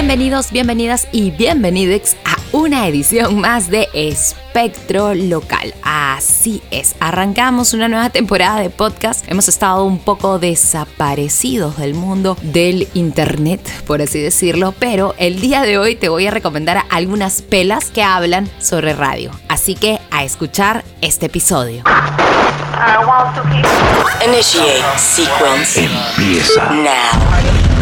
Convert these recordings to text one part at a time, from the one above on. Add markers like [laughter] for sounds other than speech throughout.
Bienvenidos, bienvenidas y bienvenidos a una edición más de Espectro Local. Así es, arrancamos una nueva temporada de podcast. Hemos estado un poco desaparecidos del mundo del internet, por así decirlo, pero el día de hoy te voy a recomendar algunas pelas que hablan sobre radio. Así que a escuchar este episodio. Initiate sequence. Empieza. Now.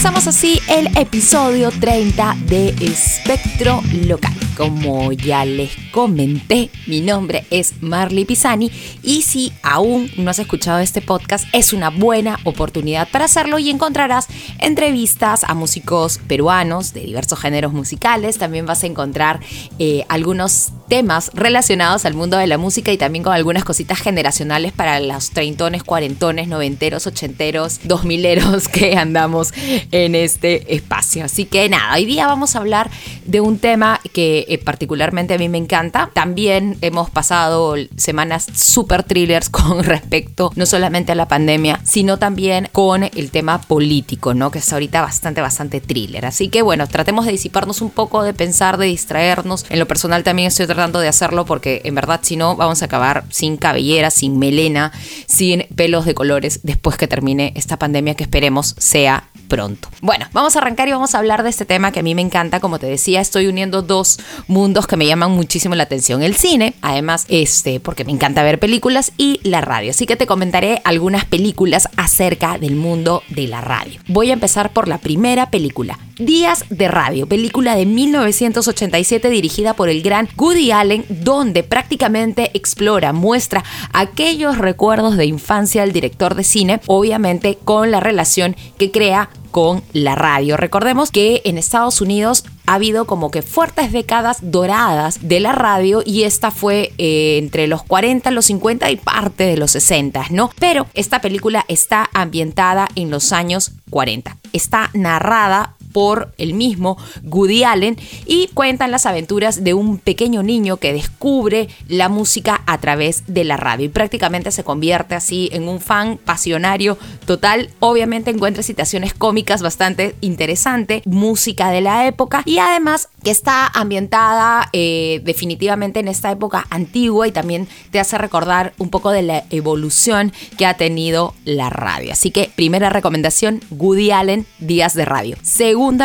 Empezamos así el episodio 30 de Espectro Local. Como ya les comenté, mi nombre es Marley Pisani y si aún no has escuchado este podcast, es una buena oportunidad para hacerlo y encontrarás entrevistas a músicos peruanos de diversos géneros musicales. También vas a encontrar eh, algunos temas relacionados al mundo de la música y también con algunas cositas generacionales para los treintones, cuarentones, noventeros, ochenteros, dos mileros que andamos en este espacio. Así que nada, hoy día vamos a hablar de un tema que eh, particularmente a mí me encanta. También hemos pasado semanas super thrillers [laughs] con respecto no solamente a la pandemia, sino también con el tema político, ¿no? Que es ahorita bastante, bastante thriller. Así que bueno, tratemos de disiparnos un poco, de pensar, de distraernos. En lo personal también estoy tratando de hacerlo porque en verdad si no vamos a acabar sin cabellera, sin melena, sin pelos de colores después que termine esta pandemia que esperemos sea pronto. Bueno, vamos a arrancar y vamos a hablar de este tema que a mí me encanta. Como te decía, estoy uniendo dos mundos que me llaman muchísimo la atención. El cine, además, este, porque me encanta ver películas, y la radio. Así que te comentaré algunas películas acerca del mundo de la radio. Voy a empezar por la primera película, Días de Radio, película de 1987 dirigida por el gran Woody Allen, donde prácticamente explora, muestra aquellos recuerdos de infancia del director de cine, obviamente con la relación que crea con la radio. Recordemos que en Estados Unidos ha habido como que fuertes décadas doradas de la radio y esta fue eh, entre los 40, los 50 y parte de los 60, ¿no? Pero esta película está ambientada en los años 40. Está narrada por el mismo Woody Allen y cuentan las aventuras de un pequeño niño que descubre la música a través de la radio y prácticamente se convierte así en un fan pasionario total. Obviamente encuentra situaciones cómicas bastante interesantes, música de la época y además que está ambientada eh, definitivamente en esta época antigua y también te hace recordar un poco de la evolución que ha tenido la radio. Así que primera recomendación, Woody Allen, Días de Radio.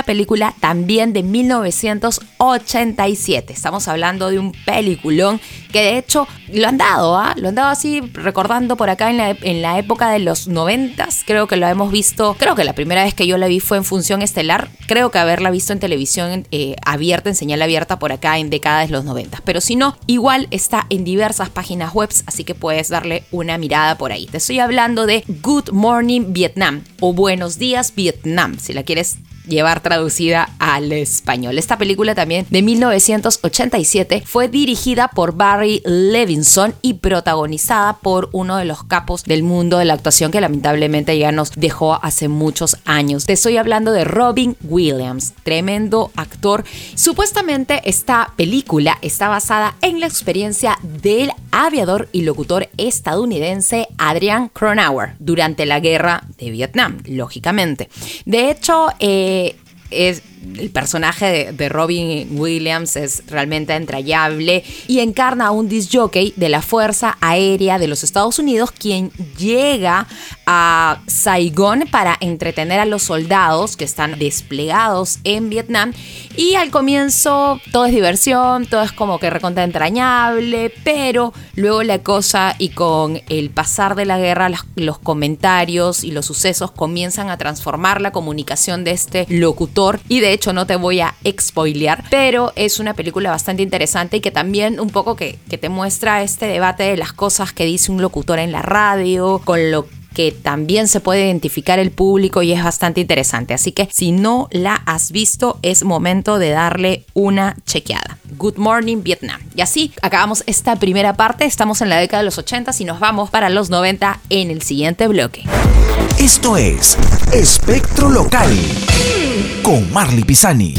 Película también de 1987. Estamos hablando de un peliculón que de hecho lo han dado, ¿ah? Lo han dado así recordando por acá en la, en la época de los noventas. Creo que lo hemos visto, creo que la primera vez que yo la vi fue en función estelar. Creo que haberla visto en televisión eh, abierta, en señal abierta por acá en décadas de los noventas. Pero si no, igual está en diversas páginas web, así que puedes darle una mirada por ahí. Te estoy hablando de Good Morning Vietnam o Buenos Días Vietnam, si la quieres llevar traducida al español. Esta película también de 1987 fue dirigida por Barry Levinson y protagonizada por uno de los capos del mundo de la actuación que lamentablemente ya nos dejó hace muchos años. Te estoy hablando de Robin Williams, tremendo actor. Supuestamente esta película está basada en la experiencia del aviador y locutor estadounidense Adrian Cronauer durante la guerra de Vietnam, lógicamente. De hecho, eh, es el personaje de, Robin Williams es realmente entrañable y encarna a un disjockey de la Fuerza Aérea de los Estados Unidos quien llega a Saigón para entretener a los soldados que están desplegados en Vietnam. Y al comienzo todo es diversión, todo es como que recontra entrañable, pero luego la cosa y con el pasar de la guerra los comentarios y los sucesos comienzan a transformar la comunicación de este locutor. Y de hecho no te voy a expoilear, pero es una película bastante interesante y que también un poco que, que te muestra este debate de las cosas que dice un locutor en la radio, con lo que también se puede identificar el público y es bastante interesante. Así que si no la has visto, es momento de darle una chequeada. Good Morning Vietnam. Y así acabamos esta primera parte. Estamos en la década de los 80 y nos vamos para los 90 en el siguiente bloque. Esto es Espectro Local con Marley Pisani.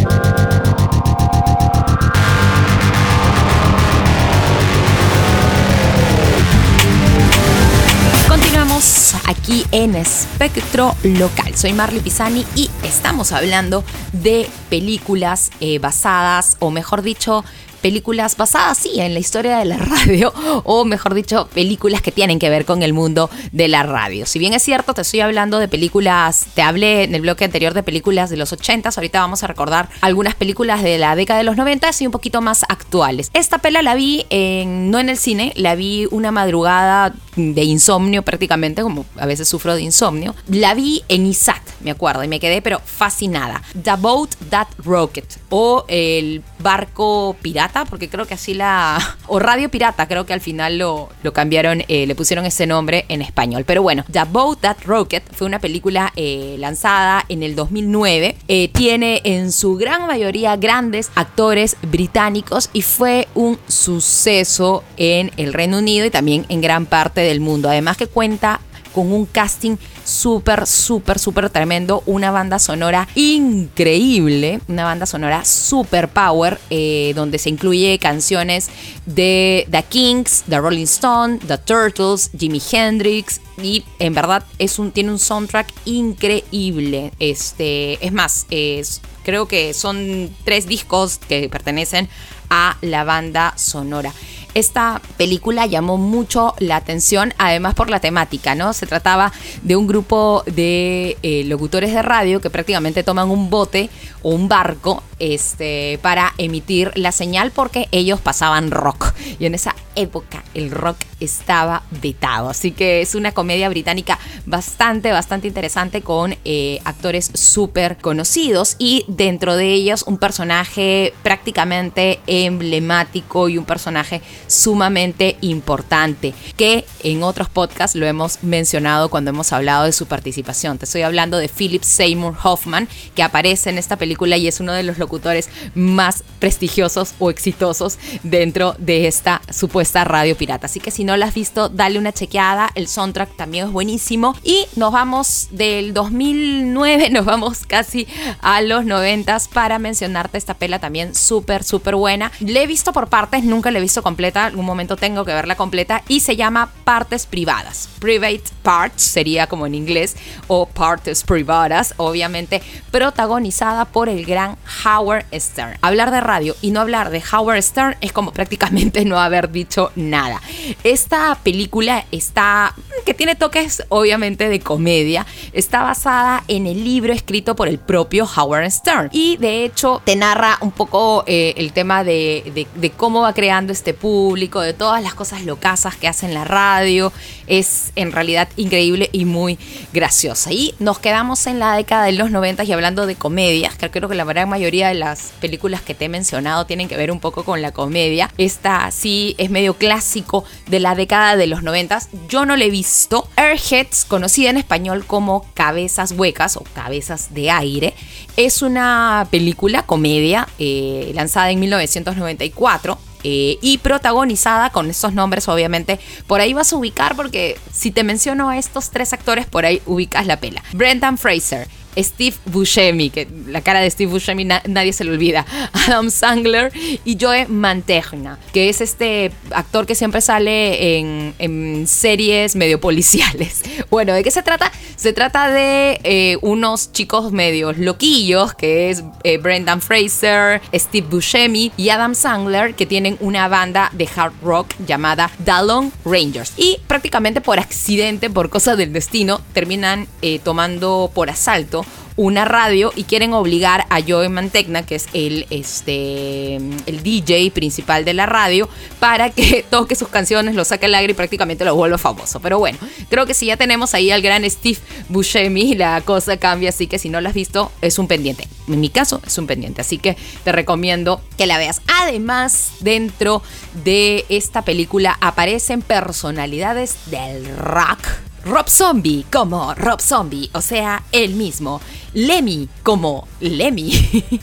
Continuamos aquí en Espectro Local. Soy Marley Pisani y estamos hablando de películas eh, basadas, o mejor dicho, películas basadas, sí, en la historia de la [laughs] radio, o mejor dicho, películas que tienen que ver con el mundo de la radio. Si bien es cierto, te estoy hablando de películas, te hablé en el bloque anterior de películas de los 80, ahorita vamos a recordar algunas películas de la década de los 90 y un poquito más actuales. Esta pela la vi en, no en el cine, la vi una madrugada de insomnio prácticamente, como a veces sufro de insomnio. La vi en ISAT, me acuerdo, y me quedé pero fascinada. The Boat That Rocket o el barco pirata, porque creo que así la... [laughs] o radio pirata, creo que al final lo, lo cambiaron, eh, le pusieron ese nombre en español. Pero bueno, The Boat That Rocket fue una película eh, lanzada en el 2009. Eh, tiene en su gran mayoría grandes actores británicos y fue un suceso en el Reino Unido y también en gran parte del mundo. Además que cuenta con un casting súper, súper, súper tremendo. Una banda sonora increíble. Una banda sonora super power. eh, donde se incluye canciones de The Kings, The Rolling Stone, The Turtles, Jimi Hendrix. Y en verdad es un, tiene un soundtrack increíble. Este, es más, es, creo que son tres discos que pertenecen a la banda sonora. Esta película llamó mucho la atención, además por la temática, ¿no? Se trataba de un grupo de eh, locutores de radio que prácticamente toman un bote o un barco este, para emitir la señal porque ellos pasaban rock. Y en esa época el rock estaba vetado. Así que es una comedia británica bastante, bastante interesante con eh, actores súper conocidos y dentro de ellos un personaje prácticamente emblemático y un personaje sumamente importante que en otros podcasts lo hemos mencionado cuando hemos hablado de su participación. Te estoy hablando de Philip Seymour Hoffman que aparece en esta película y es uno de los locutores más prestigiosos o exitosos dentro de esta supuesta radio pirata. Así que si no la has visto, dale una chequeada. El soundtrack también es buenísimo. Y nos vamos del 2009, [laughs] nos vamos casi a los 90 para mencionarte esta pela también súper, súper buena. Le he visto por partes, nunca la he visto completa. Algún momento tengo que verla completa. Y se llama Partes Privadas. Private Parts sería como en inglés. O Partes Privadas, obviamente protagonizada por el gran Howard Stern. Hablar de radio y no hablar de Howard Stern es como [laughs] prácticamente no haber dicho nada. Esta película está, que tiene toques obviamente de comedia, está basada en el libro escrito por el propio Howard Stern. Y de hecho te narra un poco eh, el tema de, de, de, cómo va creando este público, de todas las cosas locasas que hace en la radio. Es en realidad increíble y muy graciosa. Y nos quedamos en la década de los 90 y hablando de comedias, que creo que la gran mayoría de las películas que te he mencionado tienen que ver un poco con la comedia. Esta sí es medio clásico de la década de los 90. Yo no la he visto. Airheads, conocida en español como Cabezas Huecas o Cabezas de Aire, es una película comedia eh, lanzada en 1994. Eh, y protagonizada con estos nombres, obviamente, por ahí vas a ubicar, porque si te menciono a estos tres actores, por ahí ubicas la pela. Brendan Fraser, Steve Buscemi, que la cara de Steve Buscemi na nadie se le olvida, [laughs] Adam Sandler y Joe Mantegna, que es este actor que siempre sale en, series medio policiales. [laughs] Bueno, ¿de qué se trata? Se trata de eh, unos chicos medios loquillos, que es eh, Brendan Fraser, Steve Buscemi y Adam Sandler, que tienen una banda de hard rock llamada Long Rangers. Y prácticamente por accidente, por cosa del destino, terminan eh, tomando por asalto una radio y quieren obligar a Joey Mantegna, que es el, este, el DJ principal de la radio, para que [laughs] toque sus canciones, lo saque al aire y prácticamente lo vuelva famoso. Pero bueno, creo que si ya tenemos ahí al gran Steve Buscemi, la cosa cambia, así que si no la has visto, es un pendiente. En mi caso, es un pendiente, así que te recomiendo que la veas. Además, dentro de esta película aparecen personalidades del rock Rob Zombie como Rob Zombie, o sea, él mismo. Lemmy como Lemmy. [laughs]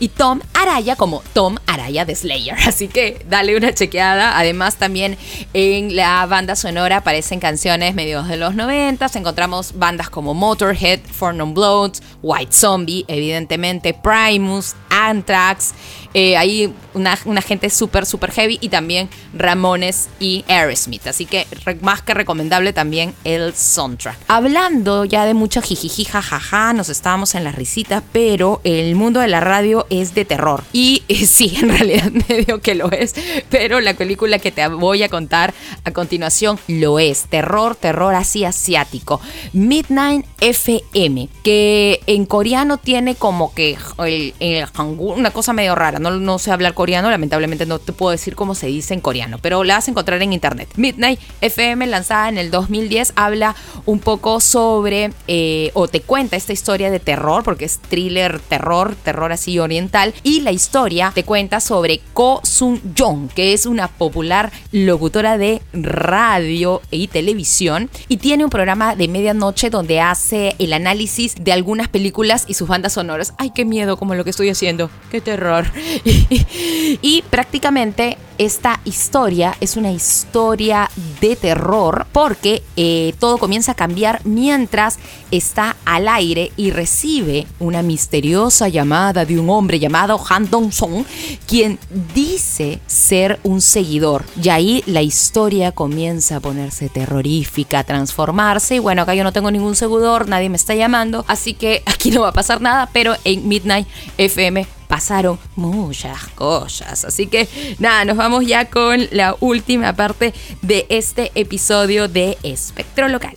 y Tom Araya como Tom Araya de Slayer. [laughs] Así que dale una chequeada. Además, también en la banda sonora aparecen canciones medios de los 90. Encontramos bandas como Motorhead, For Non White Zombie, evidentemente Primus, Anthrax. Eh, hay una, gente súper, súper heavy y también Ramones y Aerosmith. Así que más que recomendable también el soundtrack. Hablando ya de mucho jijiji, jajaja, nos estábamos en las risitas, pero el mundo de la radio es de terror. Y eh, [laughs] sí, en realidad [laughs] medio que lo es, pero la película que te voy a contar a continuación lo es. Terror, terror así asiático. Midnight FM, que en coreano tiene como que el, el una cosa medio rara no, sé hablar coreano, lamentablemente no te puedo decir cómo se dice en coreano, pero la vas a encontrar en internet. Midnight FM, lanzada en el 2010, habla un poco sobre, eh, o te cuenta esta historia de terror, porque es thriller, terror, terror así oriental, y la historia te cuenta sobre Ko Sun Jong, que es una popular locutora de radio y televisión, y tiene un programa de medianoche donde hace el análisis de algunas películas y sus bandas sonoras. Ay, qué miedo como lo que estoy haciendo, qué terror. [laughs] y prácticamente esta historia es una historia de terror porque eh, todo comienza a cambiar mientras está al aire y recibe una misteriosa llamada de un hombre llamado Han Dong-song, quien dice ser un seguidor. Y ahí la historia comienza a ponerse terrorífica, a transformarse. Y bueno, acá yo no tengo ningún seguidor, nadie me está llamando, así que [laughs] aquí no va a pasar nada, pero en Midnight FM pasaron muchas cosas. Así que nada, nos vamos ya con la última parte de este episodio de Espectro Local.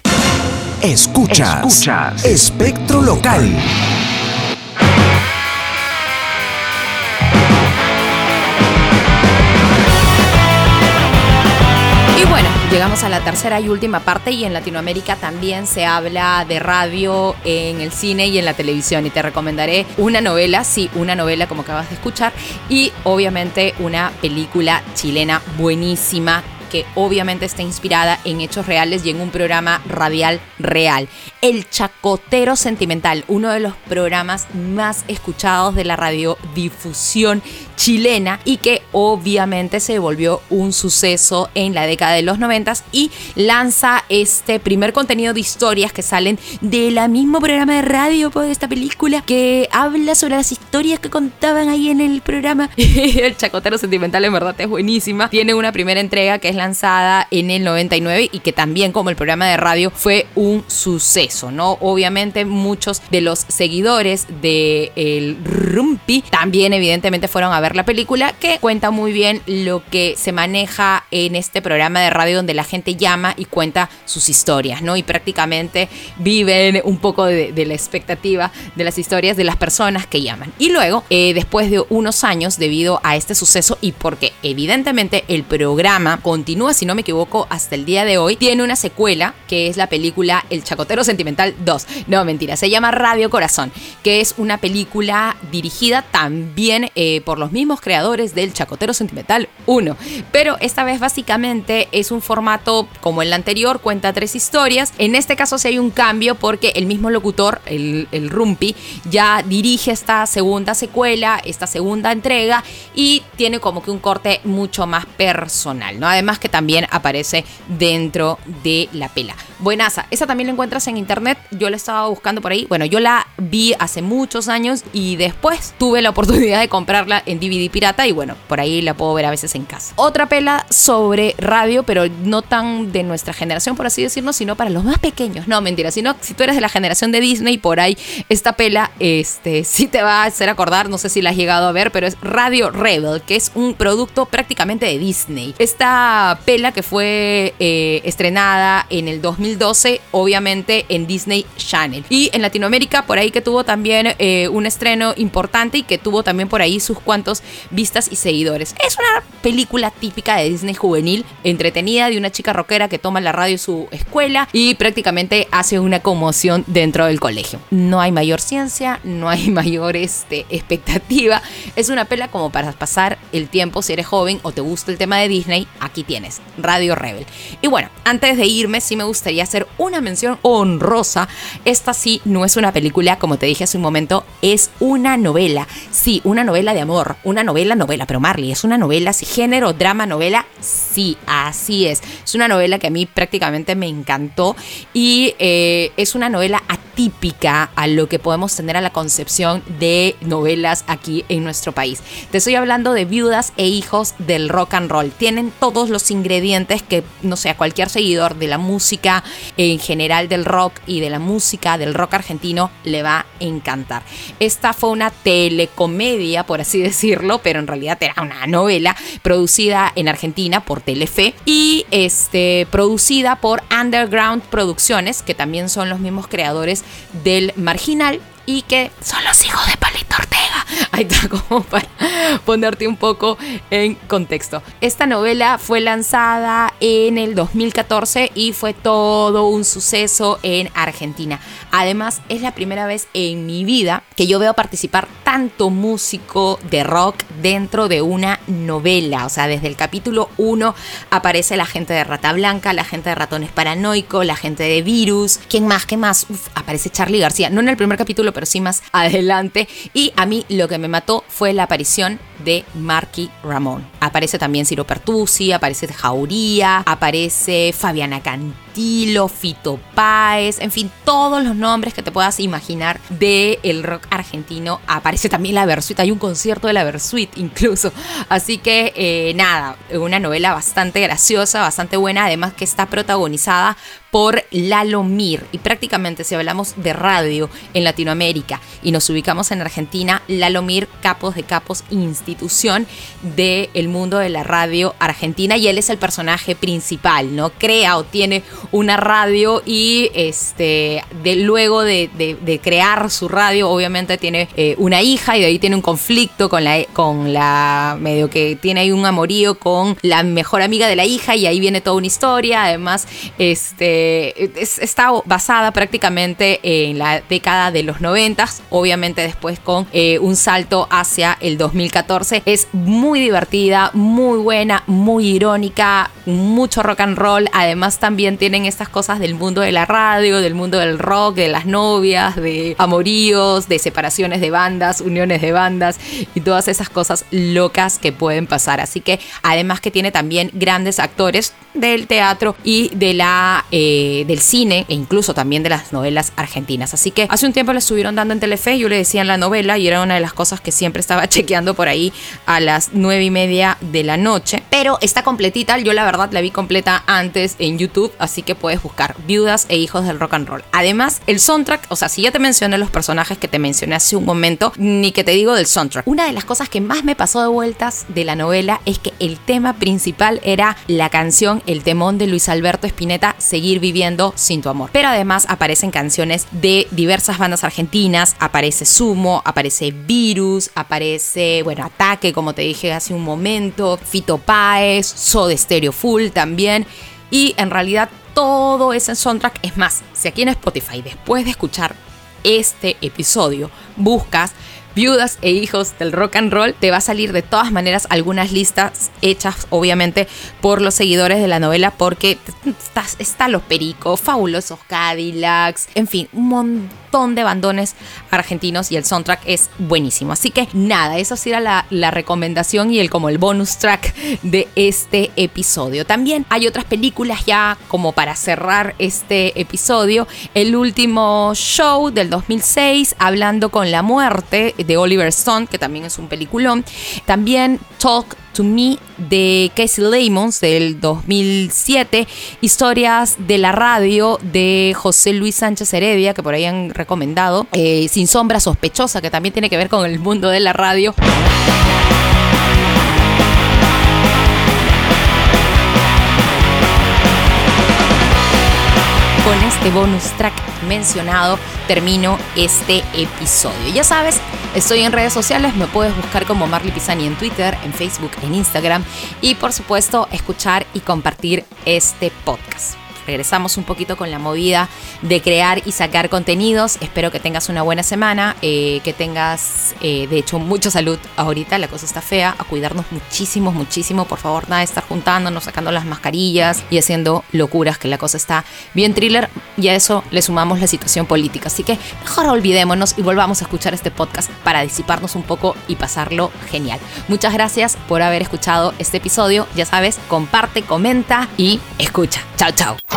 Escucha, escucha, Espectro Local. Llegamos a la tercera y última parte y en Latinoamérica también se habla de radio en el cine y en la televisión. Y te recomendaré una novela, sí, una novela como acabas de escuchar y obviamente una película chilena buenísima que obviamente está inspirada en hechos reales y en un programa radial real. El Chacotero Sentimental, uno de los programas más escuchados de la radiodifusión chilena y que obviamente se volvió un suceso en la década de los 90 y lanza este primer contenido de historias que salen de la mismo programa de radio pues, de esta película que habla sobre las historias que contaban ahí en el programa. [laughs] el Chacotero Sentimental en verdad es buenísima. Tiene una primera entrega que es lanzada en el 99 y que también como el programa de radio fue un suceso, ¿no? Obviamente muchos de los seguidores de el Rumpi también evidentemente fueron a ver la película que cuenta muy bien lo que se maneja en este programa de radio donde la gente llama y cuenta sus historias, ¿no? Y prácticamente viven un poco de, la expectativa de las historias de las personas que llaman. Y luego, eh, después de unos años, debido a este suceso y porque evidentemente el programa continúa, si no me equivoco, hasta el día de hoy, tiene una secuela que es la película El Chacotero Sentimental 2. No, mentira, se llama Radio Corazón, que es una película dirigida también eh, por los mismos creadores del Chacotero Sentimental 1. Pero esta vez básicamente es un formato como el anterior, cuenta tres historias. En este caso sí hay un cambio porque el mismo locutor, el, el Rumpi, ya dirige esta segunda secuela, esta segunda entrega y tiene como que un corte mucho más personal, ¿no? Además que también aparece dentro de la pela. Buenaza, esa también la encuentras en internet, yo la estaba buscando por ahí. Bueno, yo la vi hace muchos años y después tuve la oportunidad de comprarla en DVD pirata y bueno, por ahí la puedo ver a veces en casa. Otra pela sobre radio, pero no tan de nuestra generación, por así decirlo, sino para los más pequeños. No, mentira, sino si tú eres de la generación de Disney, por ahí esta pela este, [laughs] sí te va a hacer acordar, no sé si la has llegado a ver, pero es Radio Rebel, que es un producto prácticamente de Disney. Esta pela que fue eh, estrenada en el 2012, obviamente en Disney Channel. Y en Latinoamérica, por ahí que tuvo también eh, un estreno importante y que tuvo también por ahí sus cuantos vistas y seguidores. Es una película típica de Disney juvenil, entretenida, de una chica rockera que toma la radio en su escuela y prácticamente hace una conmoción dentro del colegio. No hay mayor ciencia, no hay [laughs] mayor este, expectativa. Es una pela como para pasar el tiempo si eres joven o te gusta el tema de Disney, aquí tienes, Radio Rebel. Y bueno, antes de irme, sí me gustaría hacer una honrosa. Esta sí no es una película, como te dije hace un momento, es una novela. Sí, una novela de amor, una novela, novela, pero Marley, es una novela, sí, género, drama, novela, sí, así es. Es una novela que a mí prácticamente me encantó y eh, es una novela atípica a lo que podemos tener a la concepción de novelas aquí en nuestro país. Te estoy hablando de viudas e hijos del rock and roll. Tienen todos los ingredientes que, no sé, a cualquier seguidor de la música en general del rock y de la música del rock argentino le va a encantar. Esta fue una telecomedia, por así decirlo, pero en realidad era una novela producida en Argentina por Telefe y este, producida por Underground Producciones, que también son los mismos creadores del Marginal y que son los hijos de Palito Ortega. [laughs] Ahí está, como para ponerte un poco en contexto. Esta novela fue lanzada en el 2014 y fue todo un suceso en Argentina. Además, es la primera vez en mi vida que yo veo participar tanto músico de rock dentro de una novela. O sea, desde el capítulo 1 aparece la gente de Rata Blanca, la gente de Ratones Paranoico, la gente de Virus. ¿Quién más? ¿Qué más? Uf, aparece Charlie García. No en el primer capítulo, pero sí más [laughs] adelante. Y a mí lo que me mató fue la aparición de Marky Ramón. Aparece también Ciro Pertusi, aparece Jauría, aparece Fabiana Fito Páez, en fin, todos los nombres que te puedas imaginar del el rock argentino. Aparece también la Versuit, hay un concierto de la Versuit incluso. Así que eh, nada, una novela bastante graciosa, bastante buena, además que está protagonizada por Lalo Mir. Y prácticamente si hablamos de radio en Latinoamérica y nos ubicamos en Argentina, Lalo Mir, capos de capos, institución del mundo de la radio argentina y él es el personaje principal, ¿no? Crea o tiene una radio y este, de, luego de, de, crear su radio, obviamente tiene eh, una hija y de ahí tiene un conflicto con la, con la, medio que tiene ahí un amorío con la mejor amiga de la hija y ahí viene toda una historia, además, este está basada prácticamente en la década de los 90, obviamente después con eh, un salto hacia el 2014. Es muy divertida, muy buena, muy irónica, mucho rock and roll. Además también estas cosas del mundo de la radio, del mundo del rock, de las novias, de amoríos, de separaciones de bandas, uniones de bandas y todas esas cosas locas que pueden pasar. Así que además que tiene también grandes actores del teatro y de la eh, del cine e incluso también de las novelas argentinas. Así que hace un tiempo le estuvieron dando en Telefe, yo le decía en la novela y era una de las cosas que siempre estaba [laughs] chequeando por ahí a las nueve y media de la noche. Pero está completita, yo la verdad la vi completa antes en YouTube, así que puedes buscar Viudas e Hijos del Rock and Roll. Además, el soundtrack, o sea, si ya te mencioné los personajes que te mencioné hace un momento, ni que te digo del soundtrack. Una de las cosas que más me pasó de vueltas de la novela es que el tema principal era la canción el temón de Luis Alberto Spinetta, Seguir viviendo sin tu amor. Pero además aparecen canciones de diversas bandas argentinas, aparece Sumo, aparece Virus, aparece, bueno, Ataque, como te dije hace un momento, Fito Páez, Soda Stereo Full también. Y en realidad todo ese soundtrack. Es más, si aquí en Spotify después de escuchar este episodio buscas viudas e hijos del rock and roll, te va a salir de todas maneras algunas listas hechas obviamente por los seguidores de la novela porque está, está Los Pericos, Fabulosos Cadillacs, en fin, un montón de bandones argentinos y el soundtrack es buenísimo. Así que nada, eso sí era la, la recomendación y el como el bonus track de este episodio. También hay otras películas ya como para cerrar este episodio. El último show del 2006, hablando con la muerte de Oliver Stone, que también es un peliculón. También Talk to de Casey Lemons del 2007. Historias de la radio de José Luis Sánchez Heredia, que por ahí han recomendado. Eh, Sin sombra sospechosa, que también tiene que ver con el mundo de la radio. con este bonus track mencionado termino este episodio. Ya sabes, estoy en redes sociales, me puedes buscar como Marley Pisani en Twitter, en Facebook, en Instagram y por supuesto escuchar y compartir este podcast. Regresamos un poquito con la movida de crear y sacar contenidos. Espero que tengas una buena semana, eh, que tengas, eh, de hecho, mucha salud ahorita. La cosa está fea, a cuidarnos muchísimo, muchísimo. Por favor, nada de estar juntándonos, sacando las mascarillas y haciendo locuras, que la cosa está bien thriller. Y a eso le sumamos la situación política. Así que mejor olvidémonos y volvamos a escuchar este podcast para disiparnos un poco y pasarlo genial. Muchas gracias por haber escuchado este episodio. Ya sabes, comparte, comenta y escucha. Chao, chao.